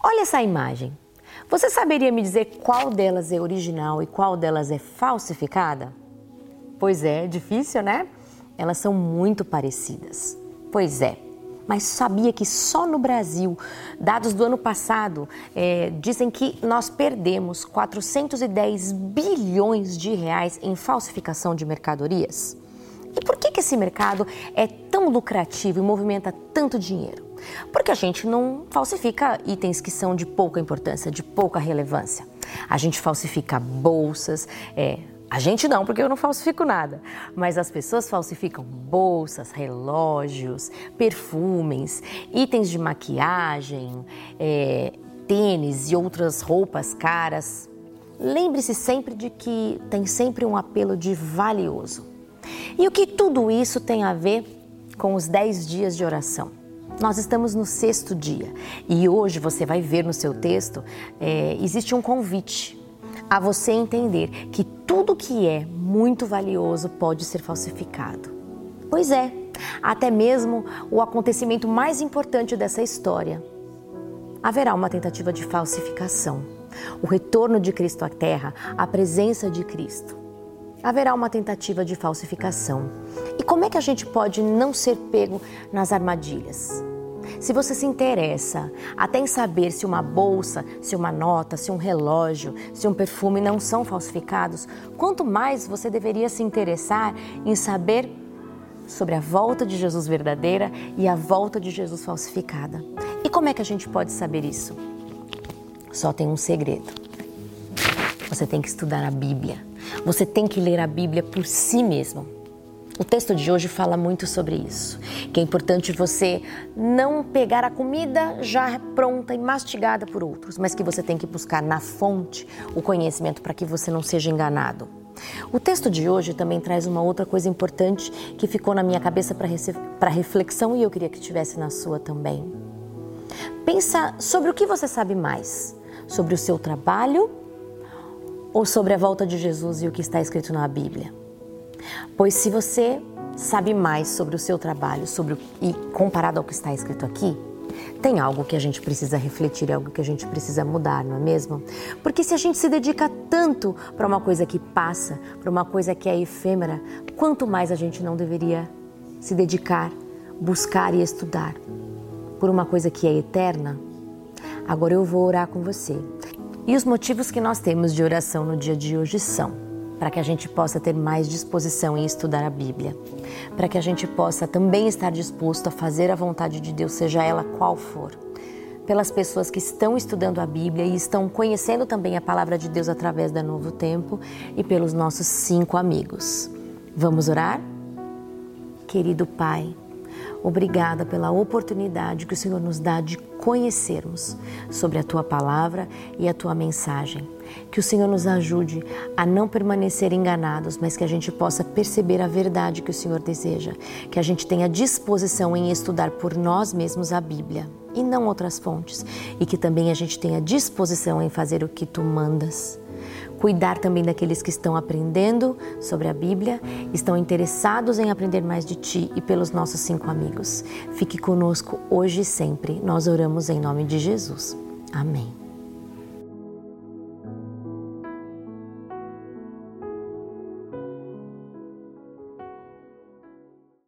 Olha essa imagem. Você saberia me dizer qual delas é original e qual delas é falsificada? Pois é, difícil, né? Elas são muito parecidas. Pois é. Mas sabia que só no Brasil, dados do ano passado, é, dizem que nós perdemos 410 bilhões de reais em falsificação de mercadorias? E por que, que esse mercado é tão lucrativo e movimenta tanto dinheiro? Porque a gente não falsifica itens que são de pouca importância, de pouca relevância. A gente falsifica bolsas, é, a gente não, porque eu não falsifico nada. Mas as pessoas falsificam bolsas, relógios, perfumes, itens de maquiagem, é, tênis e outras roupas caras. Lembre-se sempre de que tem sempre um apelo de valioso. E o que tudo isso tem a ver com os 10 dias de oração? Nós estamos no sexto dia e hoje você vai ver no seu texto, é, existe um convite a você entender que tudo que é muito valioso pode ser falsificado. Pois é, até mesmo o acontecimento mais importante dessa história. Haverá uma tentativa de falsificação. O retorno de Cristo à Terra, a presença de Cristo. Haverá uma tentativa de falsificação. E como é que a gente pode não ser pego nas armadilhas? Se você se interessa até em saber se uma bolsa, se uma nota, se um relógio, se um perfume não são falsificados, quanto mais você deveria se interessar em saber sobre a volta de Jesus verdadeira e a volta de Jesus falsificada. E como é que a gente pode saber isso? Só tem um segredo. Você tem que estudar a Bíblia. Você tem que ler a Bíblia por si mesmo. O texto de hoje fala muito sobre isso, que é importante você não pegar a comida já pronta e mastigada por outros, mas que você tem que buscar na fonte o conhecimento para que você não seja enganado. O texto de hoje também traz uma outra coisa importante que ficou na minha cabeça para reflexão e eu queria que tivesse na sua também. Pensa sobre o que você sabe mais, sobre o seu trabalho ou sobre a volta de Jesus e o que está escrito na Bíblia. Pois se você sabe mais sobre o seu trabalho, sobre o, e comparado ao que está escrito aqui, tem algo que a gente precisa refletir, algo que a gente precisa mudar, não é mesmo? Porque se a gente se dedica tanto para uma coisa que passa, para uma coisa que é efêmera, quanto mais a gente não deveria se dedicar, buscar e estudar por uma coisa que é eterna? Agora eu vou orar com você. E os motivos que nós temos de oração no dia de hoje são para que a gente possa ter mais disposição em estudar a Bíblia, para que a gente possa também estar disposto a fazer a vontade de Deus, seja ela qual for. Pelas pessoas que estão estudando a Bíblia e estão conhecendo também a palavra de Deus através da Novo Tempo e pelos nossos cinco amigos. Vamos orar? Querido Pai, Obrigada pela oportunidade que o Senhor nos dá de conhecermos sobre a tua palavra e a tua mensagem. Que o Senhor nos ajude a não permanecer enganados, mas que a gente possa perceber a verdade que o Senhor deseja. Que a gente tenha disposição em estudar por nós mesmos a Bíblia e não outras fontes. E que também a gente tenha disposição em fazer o que tu mandas cuidar também daqueles que estão aprendendo sobre a Bíblia, estão interessados em aprender mais de Ti e pelos nossos cinco amigos. Fique conosco hoje e sempre. Nós oramos em nome de Jesus. Amém.